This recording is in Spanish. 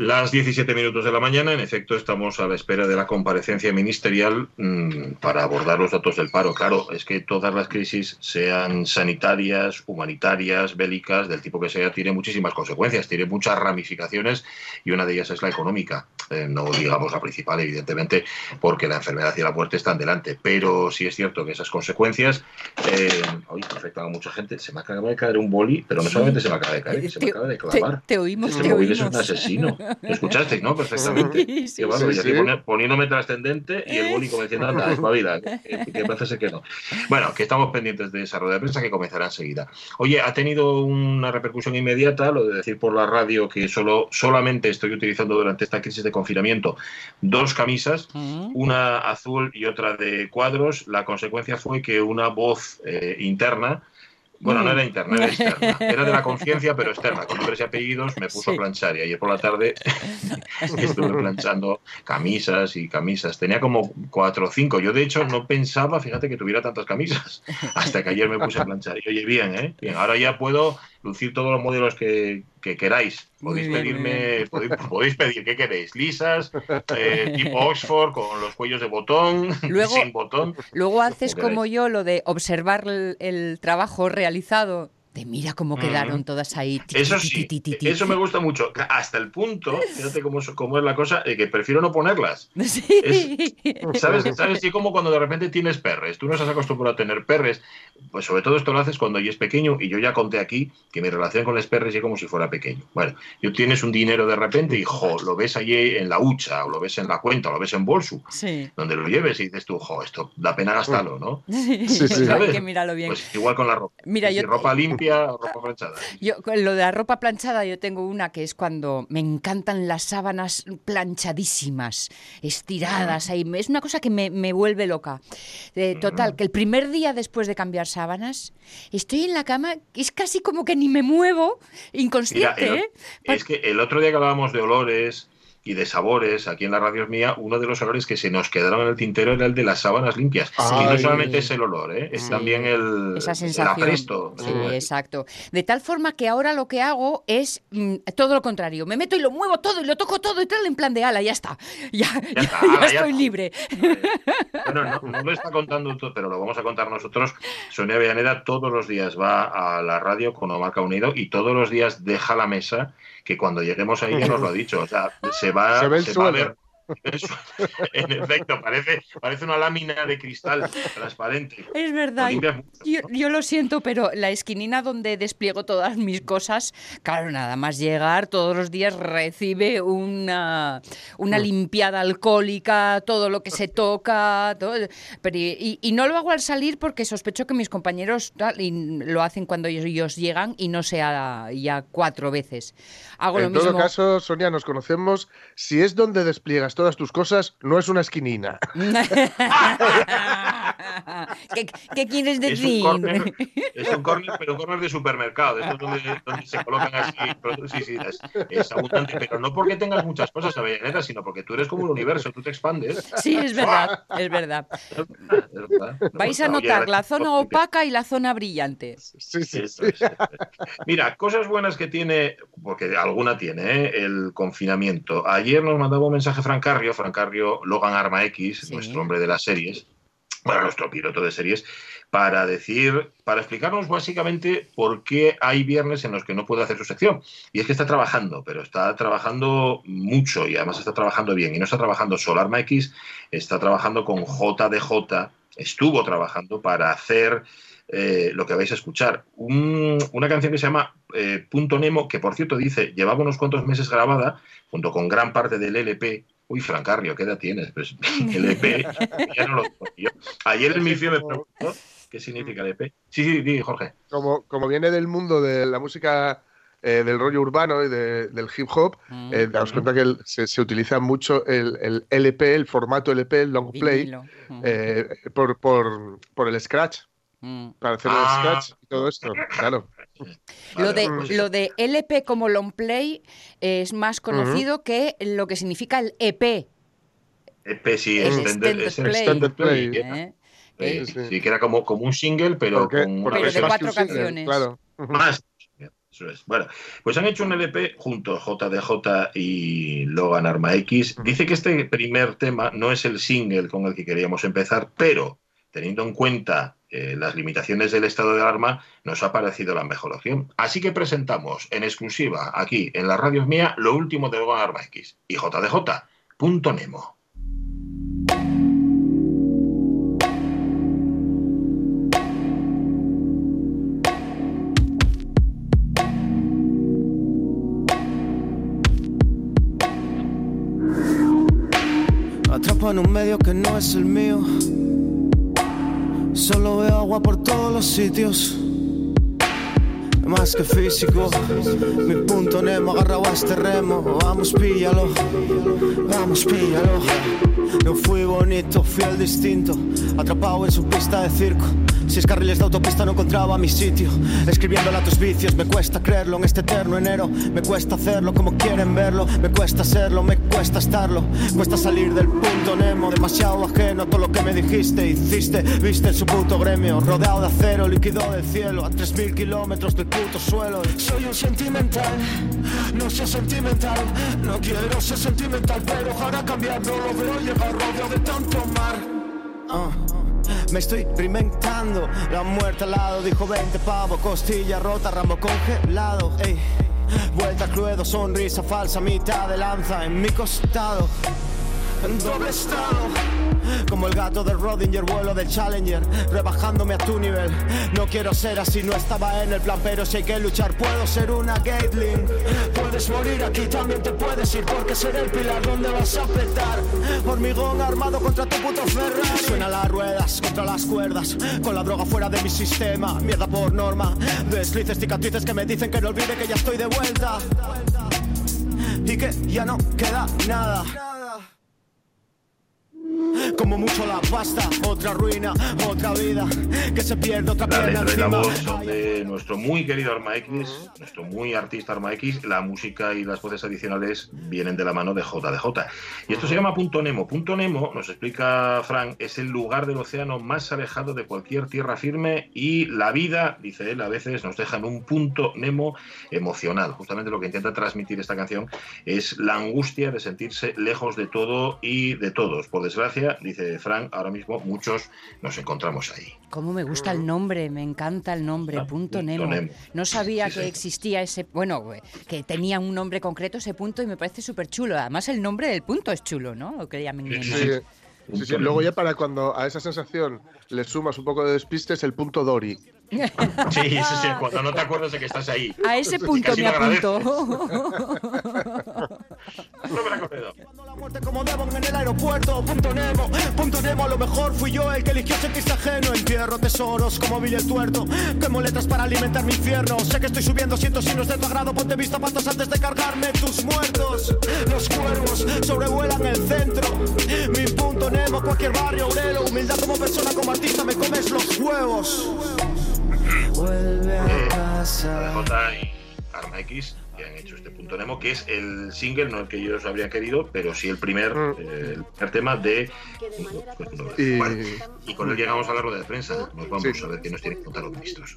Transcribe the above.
Las 17 minutos de la mañana, en efecto, estamos a la espera de la comparecencia ministerial mmm, para abordar los datos del paro. Claro, es que todas las crisis, sean sanitarias, humanitarias, bélicas, del tipo que sea, tiene muchísimas consecuencias, tiene muchas ramificaciones y una de ellas es la económica. Eh, no digamos la principal, evidentemente, porque la enfermedad y la muerte están delante. Pero sí es cierto que esas consecuencias eh, hoy afectan a mucha gente. Se me acaba de caer un boli, pero no solamente se me acaba de caer, se me acaba de clavar. Te, te oímos, este te móvil oímos. es un asesino. ¿Lo escuchasteis, no? Perfectamente. Sí, sí, y aquí sí. poniéndome trascendente y el boli como diciendo, anda, espabila, que, que parece que no. Bueno, que estamos pendientes de esa rueda de prensa que comenzará enseguida. Oye, ha tenido una repercusión inmediata lo de decir por la radio que solo solamente estoy utilizando durante esta crisis de confinamiento dos camisas, una azul y otra de cuadros. La consecuencia fue que una voz eh, interna, bueno, no era interna, era externa, era de la conciencia, pero externa, con nombres y apellidos, me puso Sí. a planchar y ayer por la tarde estuve planchando camisas y camisas. Tenía como cuatro o cinco. Yo, de hecho, no pensaba, fíjate, que tuviera tantas camisas, hasta que ayer me puse a planchar. Y oye, bien, ¿eh? Bien, ahora ya puedo lucir todos los modelos que, que queráis. Podéis bien, pedirme, podéis, podéis pedir, ¿qué queréis? Lisas, eh, tipo Oxford, con los cuellos de botón, Luego- sin botón. Luego haces Como como yo lo de observar el, el trabajo realizado. De mira cómo Mm. quedaron todas ahí. ti, Eso sí, ti, ti, ti. eso me gusta mucho. Hasta el punto, fíjate cómo es, cómo es la cosa, eh, que prefiero no ponerlas. Sí. ¿Sabes? ¿Sabes? Y como cuando de repente tienes perres. Tú no estás acostumbrado a tener perres. Pues sobre todo esto lo haces cuando ya es pequeño. Y yo ya conté aquí que mi relación con los perres es como si fuera pequeño. Bueno, tú tienes un dinero de repente y, jo, lo ves allí en la hucha, o lo ves en la cuenta, o lo ves en bolso, Sí. donde lo lleves y dices tú, jo, esto da pena gastarlo, ¿no? Sí, Sí, sí. Hay que mirarlo bien. Pues igual con la ropa. Mira, Si yo- ropa limpia o ropa planchada. Yo, con lo de la ropa planchada, yo tengo una que es cuando me encantan las sábanas planchadísimas, estiradas. Ahí. Es una cosa que me, me vuelve loca. Eh, total, que el primer día después de cambiar sábanas, estoy en la cama, es casi como que ni me muevo, Mira, inconsciente, el- ¿eh? es que el otro día que hablábamos de olores y de sabores, aquí en la radio mía, uno de los olores que se nos quedaron en el tintero era el de las sábanas limpias. y no solamente es el olor, ¿eh? es Sí. también el, Esa el apresto. Sí, exacto. De tal forma que ahora lo que hago es mm, todo lo contrario. Me meto y lo muevo todo y lo toco todo y tal en plan de ala, ya está. Ya, ya, está, ya ala, ya estoy está. libre. Bueno, no, no lo está contando todo, pero lo vamos a contar nosotros. Sonia Villaneda todos los días va a la radio con Omar Caunido y todos los días deja la mesa, que cuando lleguemos ahí ya nos lo ha dicho. O sea, se va, Se ve el va a suelo. ver. En efecto, parece, parece una lámina de cristal transparente. Es verdad. mucho, Yo, ¿no? yo lo siento, pero la esquinina donde despliego todas mis cosas, claro, nada más llegar, todos los días recibe una, una Mm. limpiada alcohólica, todo lo que se toca, todo, pero y, y no lo hago al salir porque sospecho que mis compañeros tal, y lo hacen cuando ellos, llegan y no sea ya cuatro veces. Hago En lo todo mismo. caso, Sonia, nos conocemos. Si es donde despliegas todas tus cosas, no es una esquinina. ¿Qué, qué quieres Es decir? un corner, es un corner, pero un corner de supermercado, de estos donde, donde se colocan así productos. Sí, sí, es, es abundante, pero no porque tengas muchas cosas, Avellaneda, sino porque tú eres como un universo, tú te expandes. Sí, es verdad, es verdad. Es verdad. Vais a notar la zona opaca y la zona brillante. Sí, sí, Eso es, es. Mira, cosas buenas que tiene, porque alguna tiene, ¿eh? el confinamiento. Ayer nos mandaba un mensaje Fran Carrio, Fran Carrio, Logan Arma X, Sí. nuestro hombre de las series, bueno, nuestro piloto de series, para decir, para explicarnos básicamente por qué hay viernes en los que no puede hacer su sección. Y es que está trabajando, pero está trabajando mucho y además está trabajando bien. Y no está trabajando solo Arma X, está trabajando con JDJ, estuvo trabajando para hacer eh, lo que vais a escuchar. Un- una canción que se llama eh, Punto Nemo, que por cierto dice, llevaba unos cuantos meses grabada, junto con gran parte del LP. Uy, Francarrio, ¿qué edad tienes? Pues LP, ya no lo yo. Ayer el Mifio me preguntó qué significa LP. Sí, sí, sí, Jorge. Como, como viene del mundo de la música eh, del rollo urbano y de- del hip hop, Mm. eh, daos cuenta que el- se, se utiliza mucho el, el LP, el formato LP, el long play. Mm, eh, por, por, por el scratch, mm. para hacer Ah. el scratch y todo esto. Claro. Lo Vale, de, pues lo de LP como long play es más conocido que lo que significa el EP. EP sí, El extended, es play. Extended play. ¿eh? Eh, Eh, sí. sí, que era como, como un single, pero Porque, con porque Pero es de cuatro canciones. Claro. más. Bueno, pues han hecho un LP junto JDJ y Logan Arma X. Dice que este primer tema no es el single con el que queríamos empezar, pero teniendo en cuenta eh, las limitaciones del estado de alarma, nos ha parecido la mejor opción. Así que presentamos en exclusiva aquí en la radio mía lo último de Logan Arma X y JDJ. Punto Nemo. en un medio que no es el mío. Solo veo agua por todos los sitios. Más que físico, mi punto Nemo agarrado a este remo. Vamos, píllalo, vamos, píllalo. No fui bonito, fui el distinto, atrapado en su pista de circo. Si carriles de autopista no encontraba mi sitio. Escribiéndole a tus vicios, me cuesta creerlo en este eterno enero. Me cuesta hacerlo como quieren verlo. Me cuesta serlo, me cuesta estarlo. Cuesta salir del punto Nemo. Demasiado ajeno a todo lo que me dijiste, hiciste. Viste en su puto gremio, rodeado de acero, líquido del cielo. A 3000 kilómetros del puto suelo. Soy un sentimental, no soy sentimental. No quiero ser sentimental, pero ojalá cambiarlo. Lo veo llegar rodeado de tanto mar. Uh. Me estoy reinventando. La muerte al lado dijo 20 pavo, costilla rota, ramo congelado. Ey. Vuelta cluedo, sonrisa falsa, mitad de lanza en mi costado. En doble estado como el gato del Rodinger, vuelo del Challenger, rebajándome a tu nivel. No quiero ser así, no estaba en el plan, pero si hay que luchar, puedo ser una Gatling. Puedes morir aquí, también te puedes ir, porque seré el pilar donde vas a apretar. Hormigón armado contra tu puto Ferrari. Suena las ruedas contra las cuerdas, con la droga fuera de mi sistema. Mierda por norma, deslices, cicatrices que me dicen que no olvide que ya estoy de vuelta. Y que ya no queda nada. Como mucho la pasta, otra ruina, otra vida, que se pierde otra la pierna la voz son de nuestro muy querido Arma X, nuestro muy artista Arma X. La música y las voces adicionales vienen de la mano de JDJ. Y esto se llama Punto Nemo. Punto Nemo, nos explica Frank, es el lugar del océano más alejado de cualquier tierra firme y la vida, dice él, a veces nos deja en un punto Nemo emocional. Justamente lo que intenta transmitir esta canción es la angustia de sentirse lejos de todo y de todos. Por desgracia, dice Frank, ahora mismo muchos nos encontramos ahí. Cómo me gusta el nombre, me encanta el nombre, ah, punto, Nemo. No sabía que existía ese, bueno, que tenía un nombre concreto ese punto y me parece súper chulo. Además el nombre del punto es chulo, ¿no? que llamen Sí, sí, Luego ya para cuando a esa sensación le sumas un poco de despiste es el punto Dori. Sí, sí, sí, cuando no te acuerdas de que estás ahí. A ese punto me apunto. Cuando la muerte como Devon en el aeropuerto, punto Nemo, punto Nemo, a lo mejor fui yo el que eligió sentirse ajeno. Entierro tesoros como Billy el tuerto, quemo letras para alimentar mi infierno. Sé que estoy subiendo, siento signos de tu agrado, ponte vista patas antes de cargarme tus muertos. Los cuervos sobrevuelan el centro, mi punto Nemo, cualquier barrio, obrero, humildad como persona, como artista, me comes los huevos. Vuelve a casa. J y Arma X que han hecho este punto Nemo, que es el single, no el que ellos habrían querido, pero sí el primer, mm. eh, el primer tema de. Pues, y... y con él llegamos a la rueda de prensa. Nos vamos a ver qué nos tienen que contar los ministros.